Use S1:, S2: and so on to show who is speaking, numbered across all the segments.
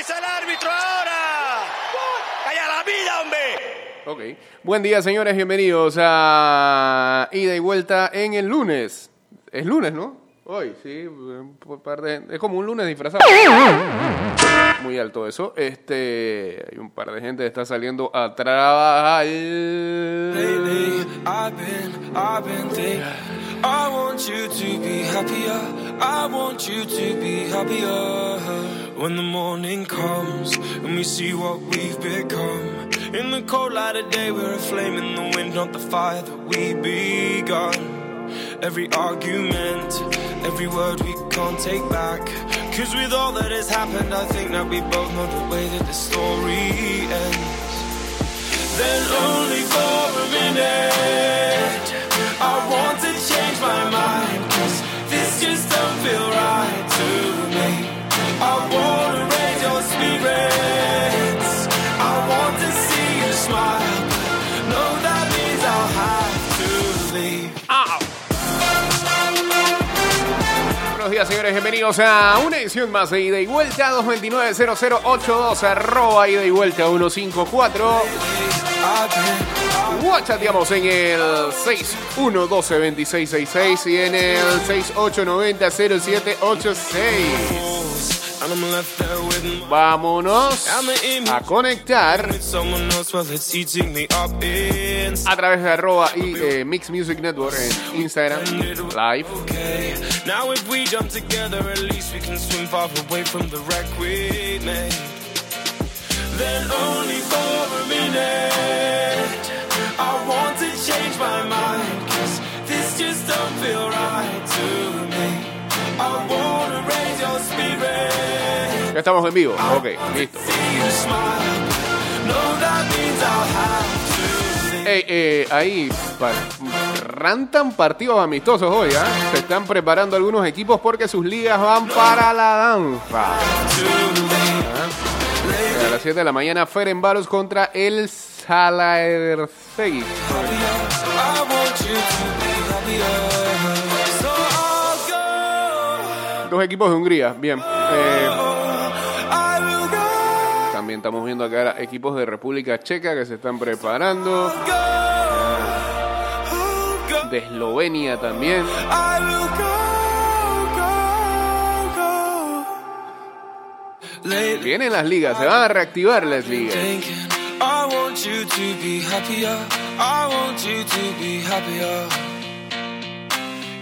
S1: avisa el árbitro ahora! ¡Calla la vida, hombre!
S2: Ok. Buen día, señores. Bienvenidos a Ida y Vuelta en el lunes. Es lunes, ¿no? Hoy, sí. un par de- Es como un lunes disfrazado. Muy alto eso. Este. Hay un par de gente que está saliendo a trabajar.
S3: Lately, I've been, I've been thinking. I want you to be happier. I want you to be happier. When the morning comes and we see what we've become. In the cold light of day, we're a flame in the wind, not the fire that we begun. Every argument, every word we can't take back. Cause with all that has happened, I think that we both know the way that the story ends. Then only for a minute I want to change my mind Cause this just don't feel right
S2: días, señores. Bienvenidos a una edición más de Ida y Vuelta 229-0082, arroba Ida y Vuelta 154.
S3: I've been,
S2: Guachateamos en el 6112-2666 y en el 6890-0786. Vámonos a conectar a través de arroba y eh, Mix Music Network en Instagram Live.
S3: I want to change my mind, cause this just don't feel right to
S2: Ya estamos en vivo. Ok, listo.
S3: see you smile. No, that means I'll have to leave.
S2: Ey, eh, ahí rantan partidos amistosos hoy, ¿ah? Se están preparando algunos equipos porque sus ligas van para la danza. A las 7 de la mañana, Ferenbaros contra el Salaercegui. Dos equipos de Hungría, bien. Eh, también estamos viendo acá equipos de República Checa que se están preparando. De Eslovenia también. Vienen las ligas, se van a reactivar las ligas.
S3: I want you to be happier. I want you to be happier.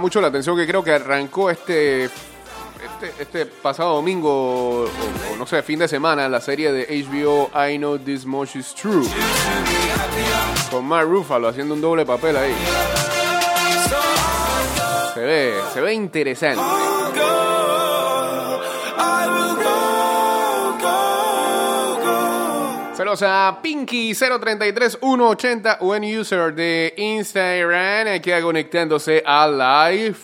S2: Mucho la atención que creo que arrancó este, este, este pasado domingo, o, o no sé, fin de semana, la serie de HBO I Know This Much Is True. Con Mark Ruffalo haciendo un doble papel ahí. Se ve, se ve interesante. Saludos a Pinky033180, buen user de Instagram, aquí conectándose a live.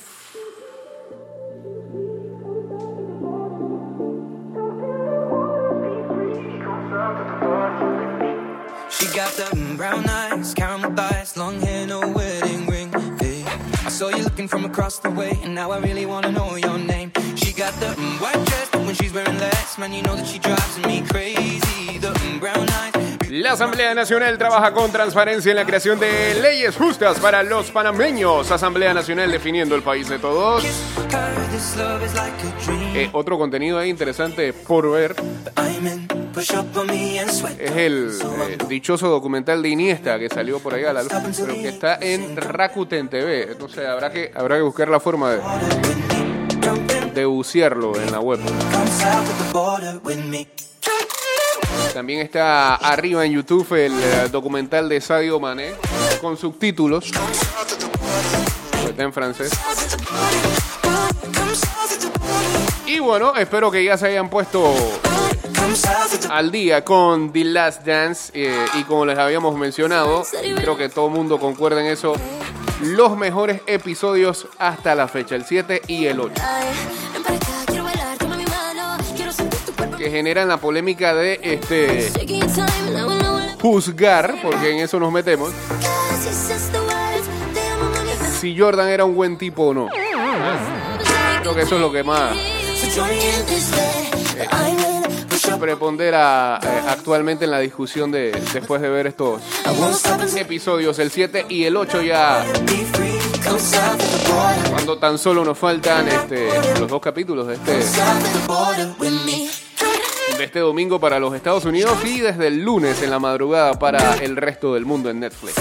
S4: She got the brown eyes, caramel thighs, long hair, no wedding ring. Hey, I saw you looking from across the way, and now I really wanna know your name. She got the white dress, but when she's wearing less, man, you know that she drives me crazy.
S2: La Asamblea Nacional trabaja con transparencia en la creación de leyes justas para los panameños. Asamblea Nacional definiendo el país de todos. Eh, otro contenido ahí interesante por ver es el eh, dichoso documental de Iniesta que salió por ahí a la luz, pero que está en Rakuten TV. Entonces habrá que, habrá que buscar la forma de, de bucearlo en la web. También está arriba en YouTube el eh, documental de Sadio Mané con subtítulos. Está en francés. Y bueno, espero que ya se hayan puesto al día con The Last Dance eh, y como les habíamos mencionado, creo que todo el mundo concuerda en eso, los mejores episodios hasta la fecha, el 7 y el 8. Que generan la polémica de este juzgar, porque en eso nos metemos, si Jordan era un buen tipo o no. Creo que eso es lo que más prepondera eh, actualmente en la discusión de después de ver estos episodios, el 7 y el 8 ya cuando tan solo nos faltan este, los dos capítulos de este este domingo para los Estados Unidos y desde el lunes en la madrugada para el resto del mundo en Netflix.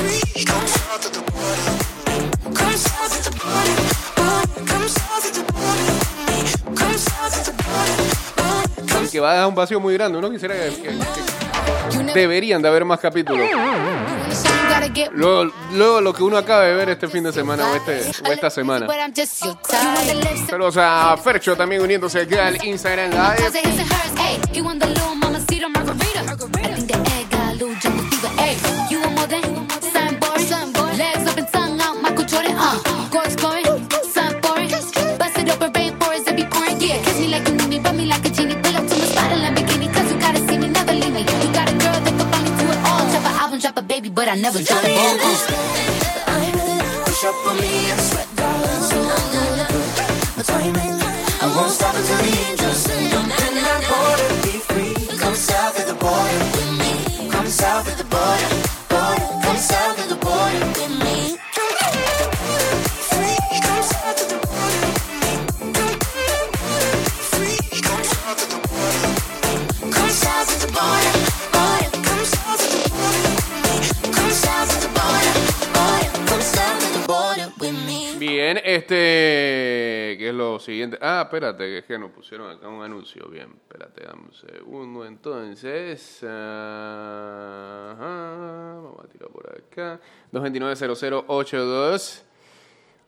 S2: que va a dejar un vacío muy grande. Uno quisiera que, deberían de haber más capítulos. Luego, luego, lo que uno acaba de ver este fin de semana o, este, o esta semana. Saludos a Fercho también uniéndose aquí al Instagram Live. I never drop the ball. Push up on me Este. ¿Qué es lo siguiente? Ah, espérate, que es que nos pusieron acá un anuncio. Bien, espérate, dame un segundo. Entonces. vamos a tirar por acá. 229-0082.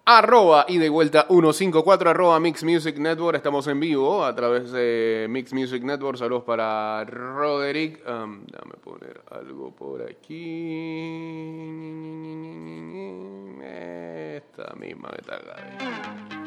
S2: Arroba y de vuelta 154 arroba Mix Music Network. Estamos en vivo a través de Mix Music Network. Saludos para Roderick. Um, dame poner algo por aquí. Misma que está acá.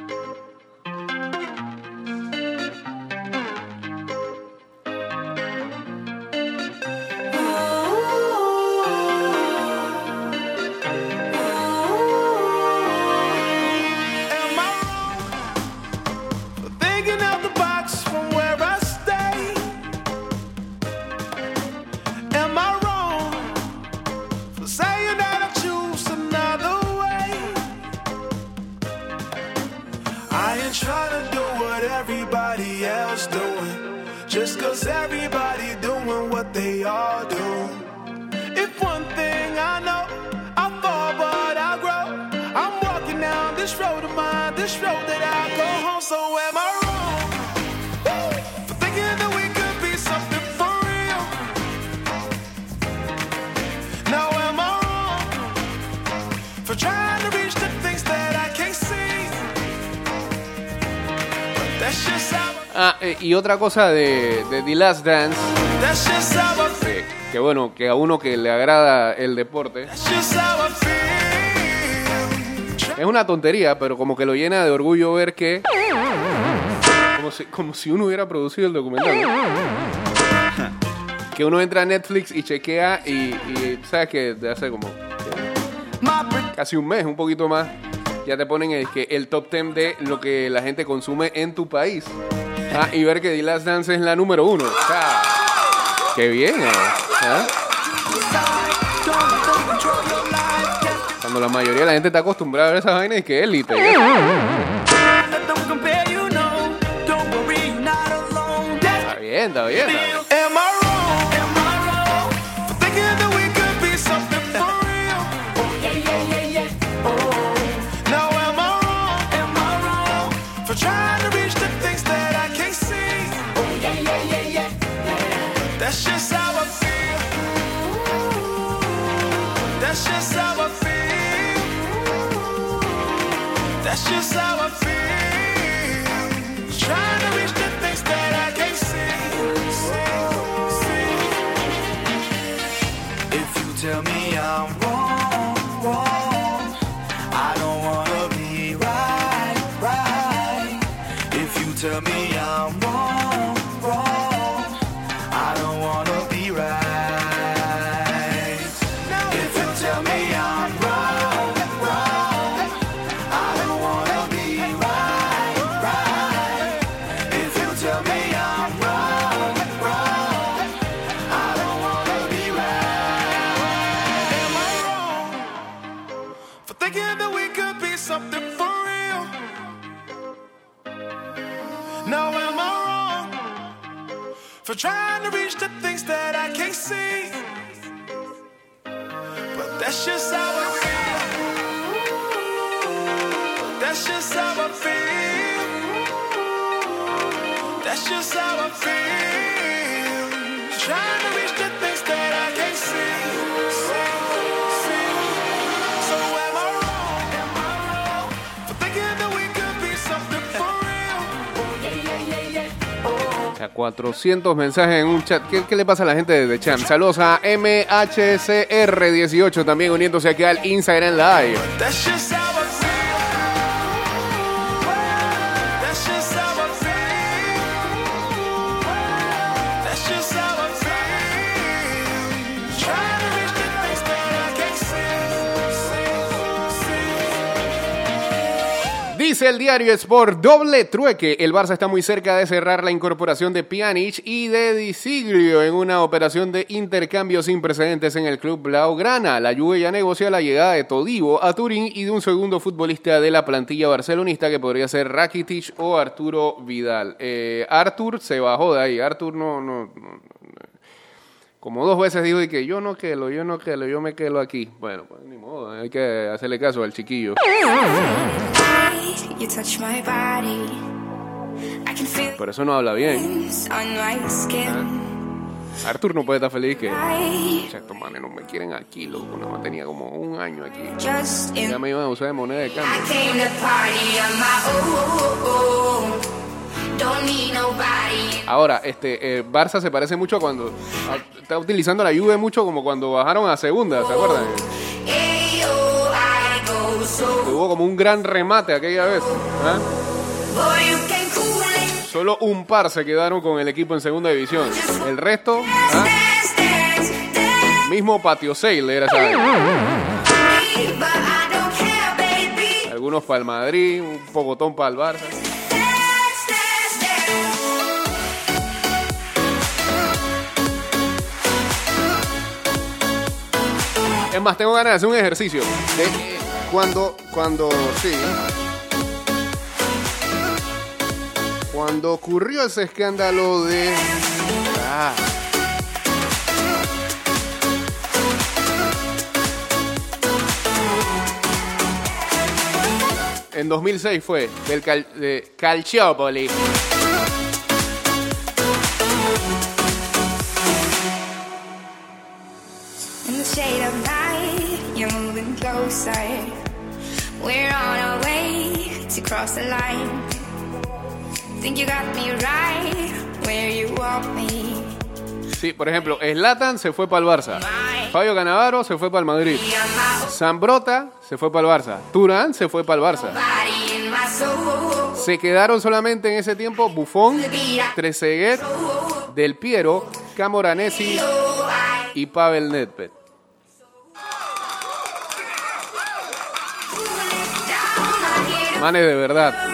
S2: Eh, y otra cosa de, The Last Dance, que, bueno, que a uno que le agrada el deporte, es una tontería, pero como que lo llena de orgullo ver que, como si, uno hubiera producido el documental, que uno entra a Netflix y chequea y, y sabes que de hace como casi un mes, un poquito más, ya te ponen el, que el top 10 de lo que la gente consume en tu país. Ah, y ver que The Last Dance es la número uno. O sea, qué bien, ¿eh? Cuando la mayoría de la gente está acostumbrada a ver esas vainas, es que élite. Está bien, está bien. Está bien.
S5: That's just how I feel. That's just how I feel.
S2: 400 mensajes en un chat. ¿Qué, qué le pasa a la gente de Chan? Saludos a MHCR18 también uniéndose aquí al Instagram Live. El diario Sport, doble trueque. El Barça está muy cerca de cerrar la incorporación de Pjanic y de Di Siglio en una operación de intercambio sin precedentes en el club Blaugrana. La Juve ya negocia la llegada de Todibo a Turín y de un segundo futbolista de la plantilla barcelonista que podría ser Rakitic o Arturo Vidal. Eh, Artur se bajó de ahí. Artur no, no, como dos veces dijo y que yo no quelo, yo no quelo, yo me quedo aquí. Bueno, pues ni modo, hay que hacerle caso al chiquillo. Por eso no habla bien.
S6: skin.
S2: Artur no puede estar feliz que
S6: I
S2: estos manes no me quieren aquí, loco. No tenía como un año aquí. Ya me iban a usar de moneda de cambio. Ahora, este, eh, Barça se parece mucho a cuando a- está utilizando la Juve mucho como cuando bajaron a segunda, ¿se acuerdan? Hubo como un gran remate aquella vez. ¿ah? Solo un par se quedaron con el equipo en segunda división. El resto, ¿ah? Mismo patio sale era esa. Algunos para el Madrid, un pocotón para el Barça. Es más, tengo ganas de hacer un ejercicio. Cuando, cuando, sí. Cuando ocurrió ese escándalo de... Ah. En 2006 fue, del Cal- de Calciopoli.
S6: Cross the line. Think you got me right where you want me.
S2: Sí, por ejemplo, Slatan se fue para el Barça. Fabio Canavaro se fue para el Madrid. Zambrota se fue para el Barça. Turán se fue para el Barça. Se quedaron solamente en ese tiempo Buffon, Trezeguet, Del Piero, Camoranesi y Pavel Nedved. Manes de verdad.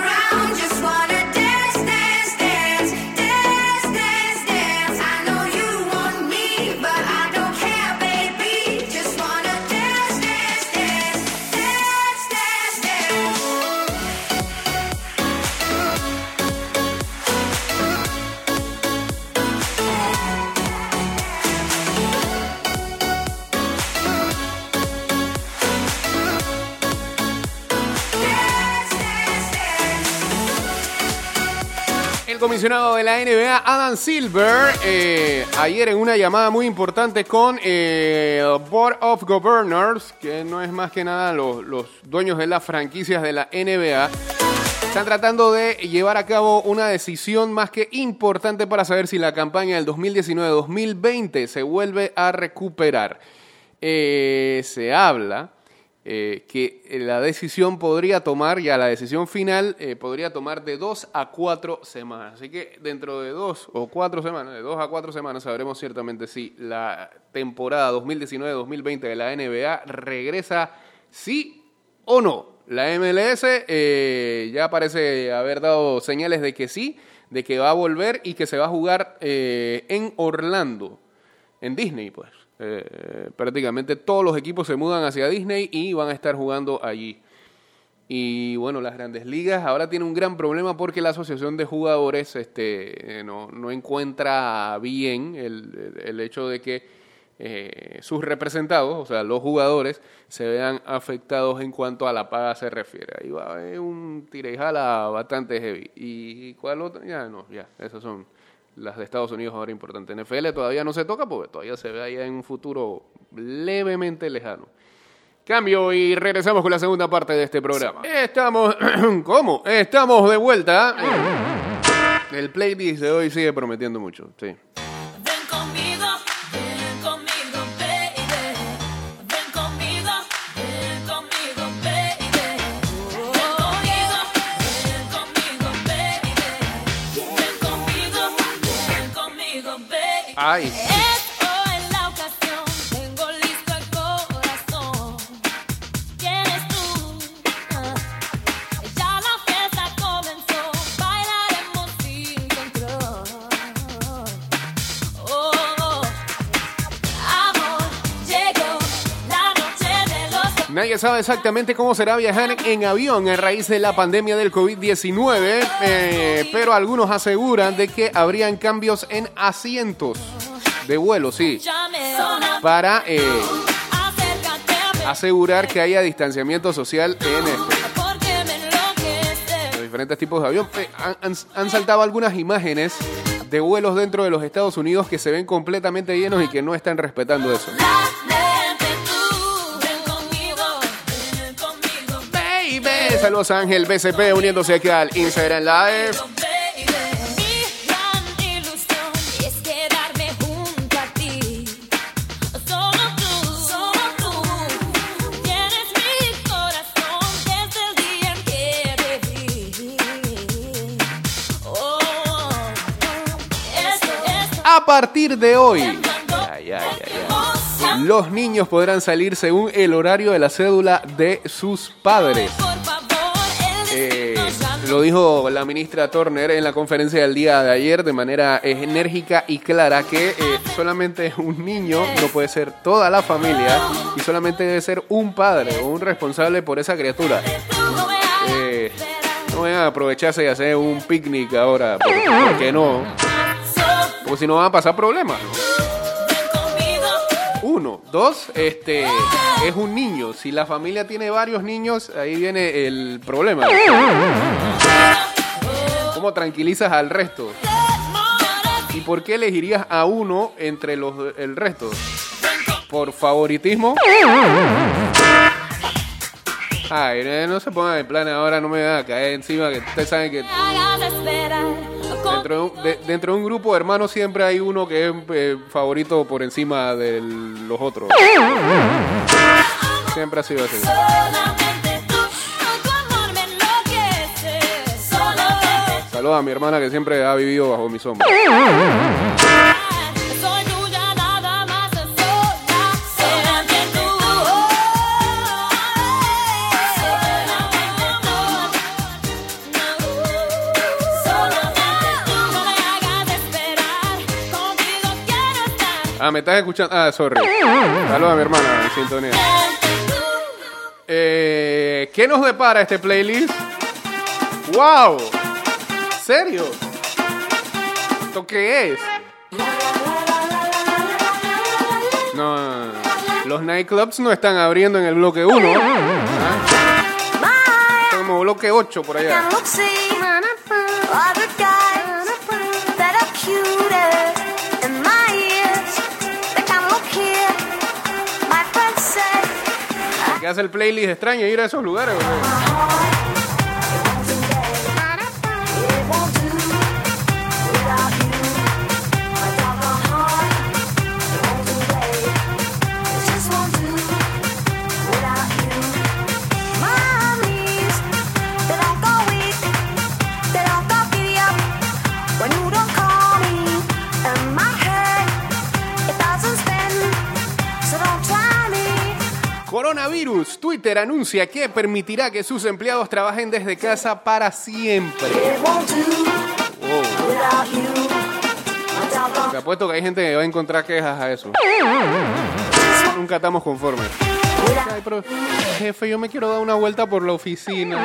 S2: De la NBA, Adam Silver, eh, ayer en una llamada muy importante con eh, el Board of Governors, que no es más que nada los, los dueños de las franquicias de la NBA, están tratando de llevar a cabo una decisión más que importante para saber si la campaña del 2019-2020 se vuelve a recuperar. Eh, se habla eh, que la decisión podría tomar, ya la decisión final eh, podría tomar de dos a cuatro semanas. Así que dentro de dos o cuatro semanas, de dos a cuatro semanas, sabremos ciertamente si la temporada 2019-2020 de la NBA regresa sí o no. La MLS eh, ya parece haber dado señales de que sí, de que va a volver y que se va a jugar eh, en Orlando, en Disney, pues. Eh, prácticamente todos los equipos se mudan hacia Disney y van a estar jugando allí. Y bueno, las grandes ligas ahora tienen un gran problema porque la asociación de jugadores este, eh, no, no encuentra bien el, hecho de que eh, sus representados, o sea, los jugadores, se vean afectados en cuanto a la paga se refiere. Ahí va a haber un tira y jala bastante heavy. ¿Y cuál otro? Ya no, ya, esas son las de Estados Unidos ahora importantes. NFL todavía no se toca porque todavía se ve allá en un futuro levemente lejano. Cambio y regresamos con la segunda parte de este programa. Estamos, ¿cómo? Estamos de vuelta. El playlist de hoy sigue prometiendo mucho, sí. Ay. Sí. Sabe exactamente cómo será viajar en avión a raíz de la pandemia del COVID-19, eh, pero algunos aseguran de que habrían cambios en asientos de vuelo, sí, para eh, asegurar que haya distanciamiento social en este. los diferentes tipos de avión. Eh, han saltado algunas imágenes de vuelos dentro de los Estados Unidos que se ven completamente llenos y que no están respetando eso. Saludos a Ángel BCP uniéndose aquí al Instagram Live.
S6: baby. Mi gran ilusión es quedarme junto a ti. Solo tú, solo tú. Tienes mi corazón desde el día en que te vi. Esto, esto.
S2: A partir de hoy, ay, ay, ay, los niños podrán salir según el horario de la cédula de sus padres. Lo dijo la ministra Turner en la conferencia del día de ayer de manera enérgica y clara que eh, solamente un niño no puede ser toda la familia y solamente debe ser un padre o un responsable por esa criatura. Eh, no vayan a aprovecharse y hacer un picnic ahora, porque, no, porque si no van a pasar problemas. Dos, este es un niño. Si la familia tiene varios niños, ahí viene el problema. ¿Cómo tranquilizas al resto? ¿Y por qué elegirías a uno entre los el resto? ¿Por favoritismo? Ay, no se pongan en plan ahora, no me van a caer encima, que ustedes saben que dentro de, un, de- dentro de un grupo de hermanos siempre hay uno que es eh, favorito por encima de los otros. Siempre ha sido así. Saludos a mi hermana que siempre ha vivido bajo mi sombra. Ah, me estás escuchando. Ah, sorry. Saludos a mi hermana en sintonía. Eh, ¿Qué nos depara este playlist? ¡Wow! ¿Serio? ¿Esto qué es? No, los nightclubs no están abriendo en el bloque 1. Como bloque 8 por allá. Que hace el playlist extraño ir a esos lugares. Twitter anuncia que permitirá que sus empleados trabajen desde casa para siempre. Wow. Te apuesto que hay gente que va a encontrar quejas a eso. Nunca estamos conformes. Ay, pero, jefe, yo me quiero dar una vuelta por la oficina.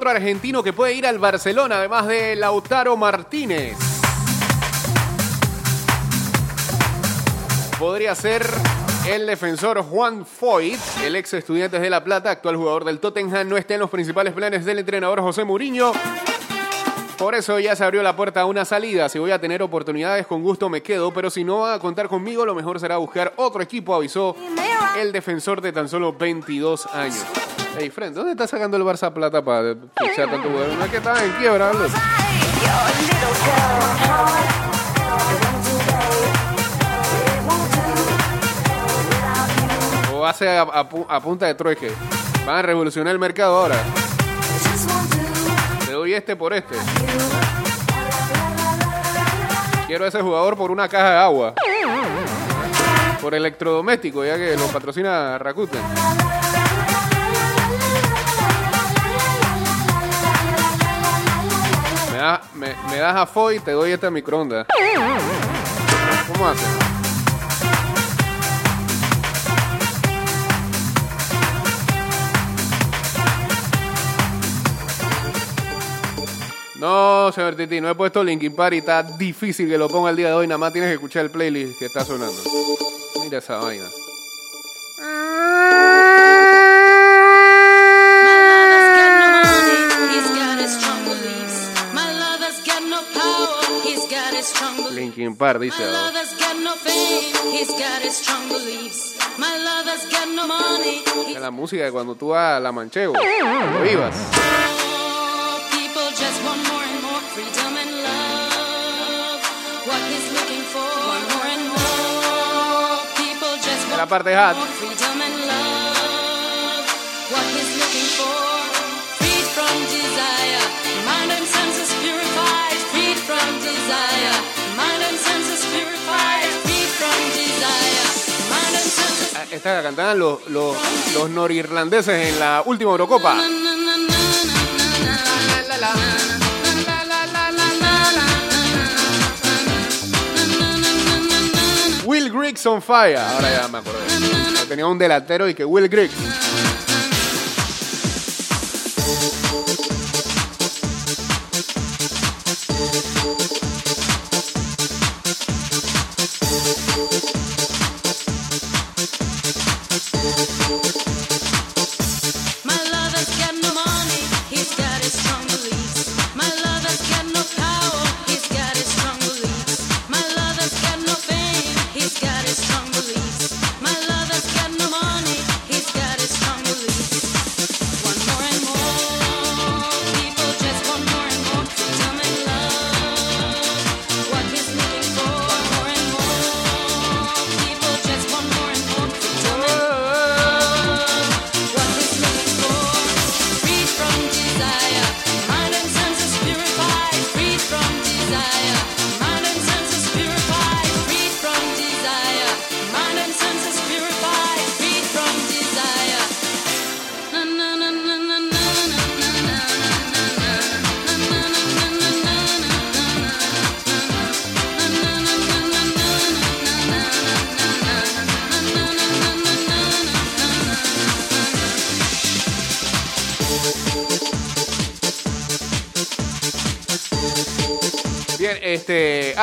S2: Otro argentino que puede ir al Barcelona, además de Lautaro Martínez. Podría ser el defensor Juan Foyt, el ex estudiante de La Plata, actual jugador del Tottenham, no está en los principales planes del entrenador José Mourinho. Por eso ya se abrió la puerta a una salida. Si voy a tener oportunidades, con gusto me quedo, pero si no va a contar conmigo, lo mejor será buscar otro equipo, avisó el defensor de tan solo 22 años. Hey, Fred, ¿dónde está sacando el Barça plata para fichar tanto jugador? No es que estaba en quiebra. O hace a, a a punta de trueque. Van a revolucionar el mercado ahora. Este por este. Quiero ese jugador por una caja de agua. Por electrodoméstico, ya que lo patrocina Rakuten. Me, da- me- das a Foy y te doy este microondas. ¿Cómo hace? No, señor Titi, no he puesto Linkin Park y está difícil que lo ponga el día de hoy. Nada más tienes que escuchar el playlist que está sonando. Mira esa vaina. Linkin Park dice. Es la música de cuando tú vas a la manchego. Cuando ibas. La parte.
S7: Freedom and love, what he's looking for. Freed from desire, mind and senses purified. Freed from desire, mind and senses purified. Freed from desire, mind and senses.
S2: Ah, Esta la cantaban los, los, los norirlandeses en la última Eurocopa. Will Griggs on fire. Ahora ya me acordé. Tenía un delantero y que Will Griggs.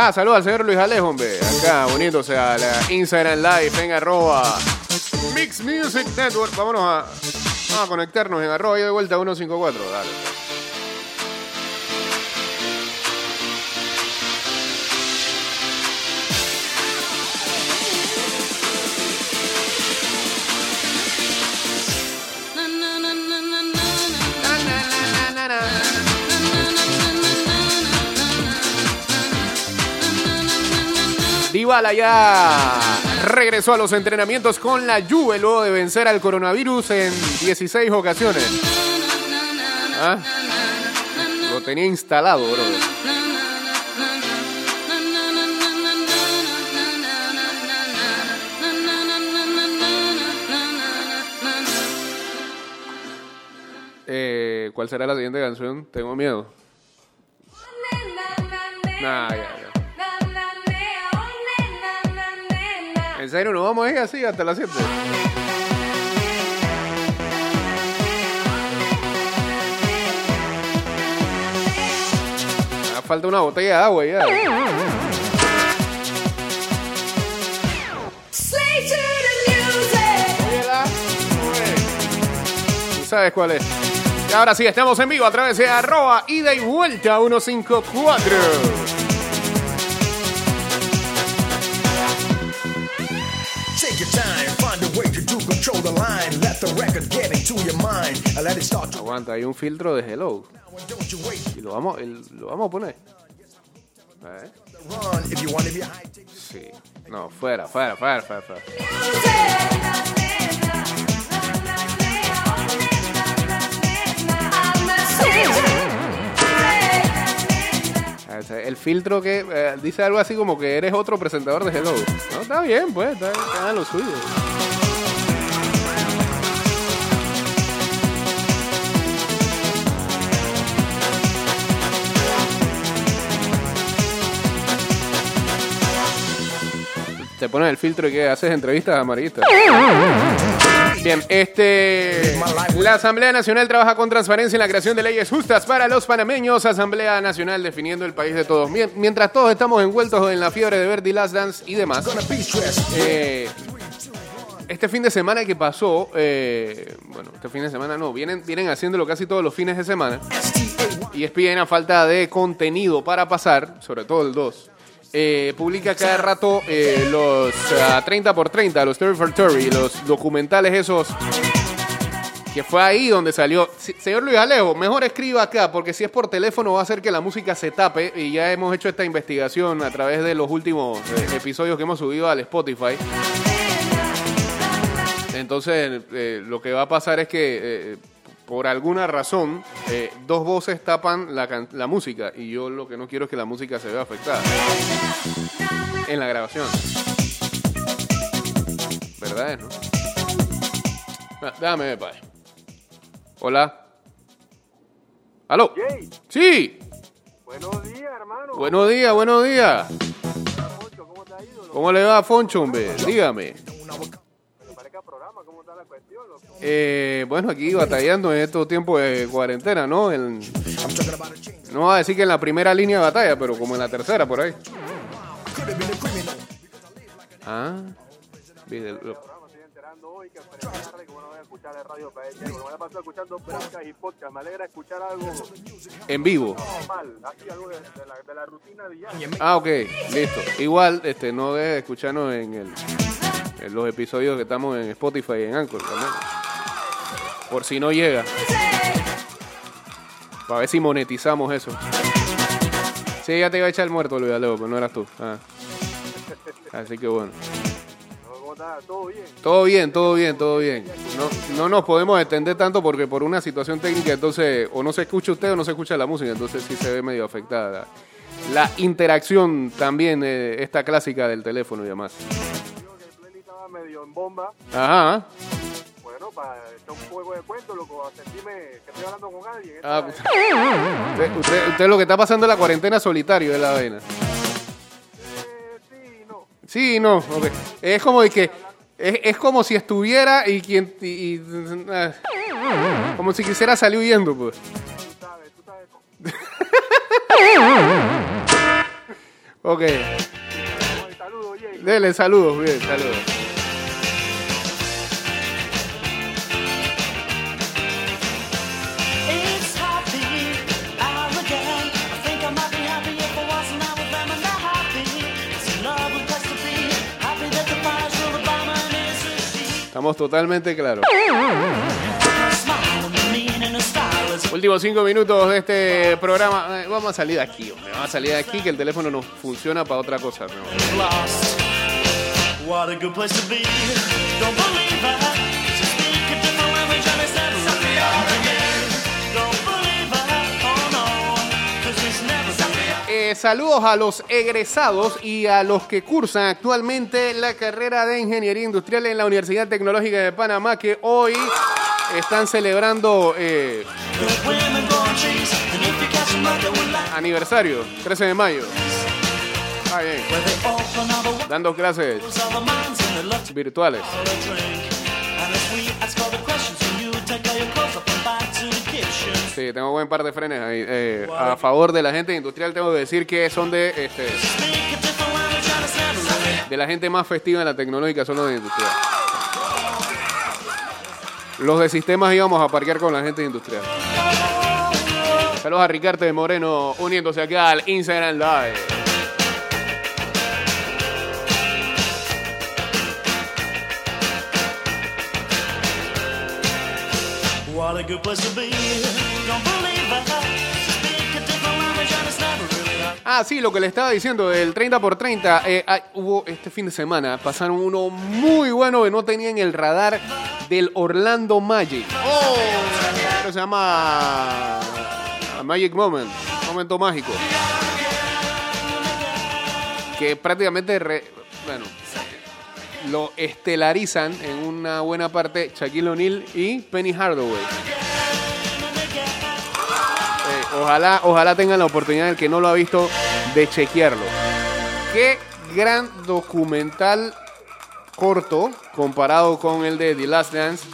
S2: Ah, saludos al señor Luis Alejo, hombre. Acá uniéndose a la Instagram Live en arroba Mix Music Network. Vámonos a, a conectarnos en arroba y de vuelta 154. Dale. Dybala ya regresó a los entrenamientos con la Juve luego de vencer al coronavirus en 16 ocasiones. ¿Ah? Lo tenía instalado, bro. Eh, ¿Cuál será la siguiente canción? Tengo miedo. Nah, ya, ya. ¿En serio nos vamos a ir así hasta las 7? Ah, Falta una botella de agua ya. Tú sabes cuál es. Y ahora sí, estamos en vivo a través de arroba ida y vuelta 154.
S8: Take your time, find a way to do control the line. Let the record get into your mind and let it start to
S2: Aguanta, hay un filtro de hello. Y lo vamos, el- lo vamos a poner. ¿Eh? Sí. No, fuera, fuera, fuera, fuera. fuera. El filtro que eh, dice algo así como que eres otro presentador de Hello. No, está bien, pues, está, está lo suyo. Te pones el filtro y que haces entrevistas amarillistas. Bien, este. La Asamblea Nacional trabaja con transparencia en la creación de leyes justas para los panameños. Asamblea Nacional definiendo el país de todos. Mien- Mientras todos estamos envueltos en la fiebre de Verdi Last Dance y demás. Eh, este fin de semana que pasó, eh, bueno, este fin de semana no, vienen, vienen haciéndolo casi todos los fines de semana. Y ESPN, a falta de contenido para pasar, sobre todo el 2, eh, publica cada rato eh, los ah, 30 por 30, los 30 for 30, los documentales esos que fue ahí donde salió. Señor Luis Alejo, mejor escriba acá, porque si es por teléfono va a hacer que la música se tape. Y ya hemos hecho esta investigación a través de los últimos eh, episodios que hemos subido al Spotify. Entonces, eh, lo que va a pasar es que, eh, por alguna razón, eh, dos voces tapan la, música. Y yo lo que no quiero es que la música se vea afectada en la grabación. ¿Verdad, no? Ah, Déjame ver, padre. Hola. ¿Aló?
S9: Jay,
S2: Sí.
S9: buenos días, hermano.
S2: Buenos días, buenos días.
S9: ¿cómo te ha ido? loco?
S2: ¿Cómo le va a Foncho, hombre? Dígame. Eh, bueno, aquí batallando en estos tiempos de cuarentena, ¿no? No voy a decir que en la primera línea de batalla, pero como en la tercera, por ahí. Ah.
S9: Hoy que
S2: en vivo. Ah, ok, listo. Igual, este, no deje de escucharnos en, el, en los episodios que estamos en Spotify y en Anchor también. Por si no llega. Para ver si monetizamos eso. Sí, ya te iba a echar el muerto, Luis Alejo, pero no eras tú. Ah. Así que bueno.
S9: ¿Todo bien?
S2: Todo bien, todo bien, todo bien. No, no nos podemos extender tanto porque por una situación técnica, entonces, o no se escucha usted o no se escucha la música, entonces sí se ve medio afectada. La, la interacción también, eh, esta clásica del teléfono y demás.
S9: En bomba.
S2: Ajá.
S9: Bueno, para echar un juego de cuento, loco, sentirme que estoy hablando con alguien.
S2: Ah, usted, usted, usted lo que está pasando en la cuarentena solitario es la vaina.
S9: Eh, sí, no.
S2: Sí, no. Es como de que. Es, es como si estuviera y quien. y- y- ah, como si quisiera salir huyendo, pues.
S9: Tú sabes, tú sabes.
S2: Ok.
S9: Saludos.
S2: Dele saludos, bien, saludos. Estamos totalmente claros. Últimos cinco minutos de este programa. Eh, Vamos a salir de aquí, hombre. Vamos a salir de aquí que el teléfono no funciona para otra cosa. mi saludos a los egresados y a los que cursan actualmente la carrera de Ingeniería Industrial en la Universidad Tecnológica de Panamá, que hoy están celebrando eh, aniversario, 13 de mayo. Dando clases virtuales. Sí, tengo buen par de frenes ahí. Eh, a favor de la gente industrial tengo que decir que son de, este, de la gente más festiva en la tecnológica, son los de industrial. Los de sistemas íbamos a parquear con la gente industrial. Saludos a Ricardo de Moreno uniéndose acá al Instagram Live.
S10: What a good place to be.
S2: Ah, sí, lo que le estaba diciendo del 30 por 30. eh, ah, hubo este fin de semana, pasaron uno muy bueno que no tenía en el radar del Orlando Magic. Oh, que se llama Magic Moment, momento mágico. Que prácticamente, re- bueno, lo estelarizan en una buena parte Shaquille O'Neal y Penny Hardaway. Ojalá, ojalá tengan la oportunidad, el que no lo ha visto, de chequearlo. Qué gran documental corto comparado con el de The Last Dance.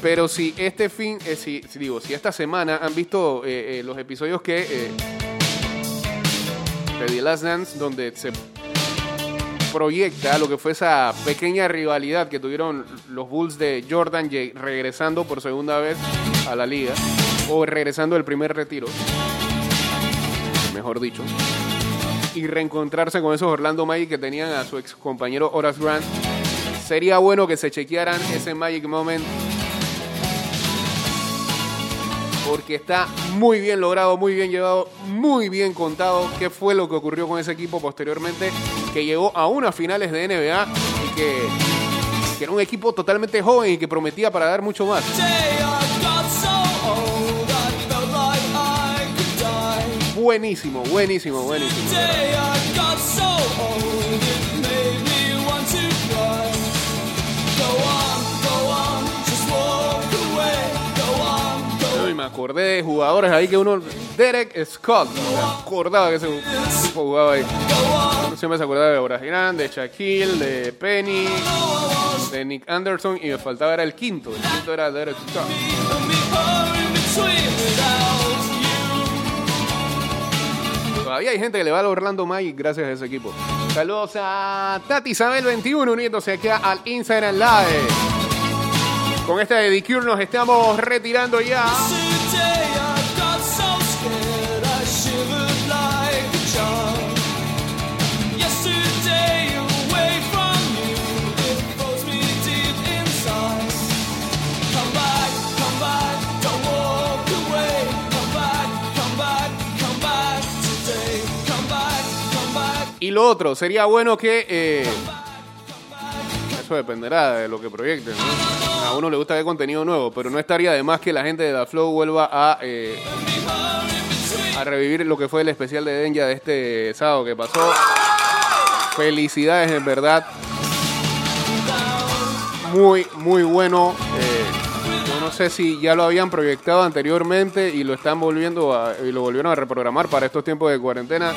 S2: Pero si este fin, eh, si, digo, si esta semana han visto eh, eh, los episodios que de The Last Dance, donde se proyecta lo que fue esa pequeña rivalidad que tuvieron los Bulls de Jordan regresando por segunda vez a la liga o regresando del primer retiro, mejor dicho, y reencontrarse con esos Orlando Magic que tenían a su ex compañero Horace Grant. Sería bueno que se chequearan ese Magic Moment porque está muy bien logrado, muy bien llevado, muy bien contado qué fue lo que ocurrió con ese equipo posteriormente, que llegó a unas finales de NBA y que, era un equipo totalmente joven y que prometía para dar mucho más. Buenísimo, buenísimo, buenísimo. Me acordé de jugadores ahí que uno. Derek Scott. Me acordaba que ese tipo jugaba ahí. Uno siempre se acordaba de Horace Grant, de Shaquille, de Penny, de Nick Anderson y me faltaba era el quinto. El quinto era Derek Scott. Todavía hay gente que le va al Orlando Magic gracias a ese equipo. Saludos a Tati Isabel 21 uniéndose aquí al Instagram Live. Con esta de DQ nos estamos retirando ya. Y lo otro, sería bueno que... eh, eso dependerá de lo que proyecten. ¿no? A uno le gusta ver contenido nuevo, pero no estaría de más que la gente de Da Flow vuelva a, eh, a revivir lo que fue el especial de Denya de este sábado que pasó. Felicidades, en verdad. Muy, muy bueno. Eh, no sé si ya lo habían proyectado anteriormente y lo están volviendo a, y lo volvieron a reprogramar para estos tiempos de cuarentena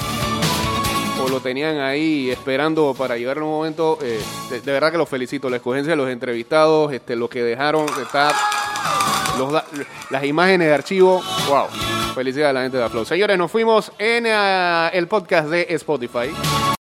S2: o lo tenían ahí esperando para llegar un momento. eh, de, verdad que los felicito. La escogencia de los entrevistados, este, lo que dejaron, está, las imágenes de archivo, wow. Felicidades a la gente de Flow. Señores, nos fuimos en ah, el podcast de Spotify.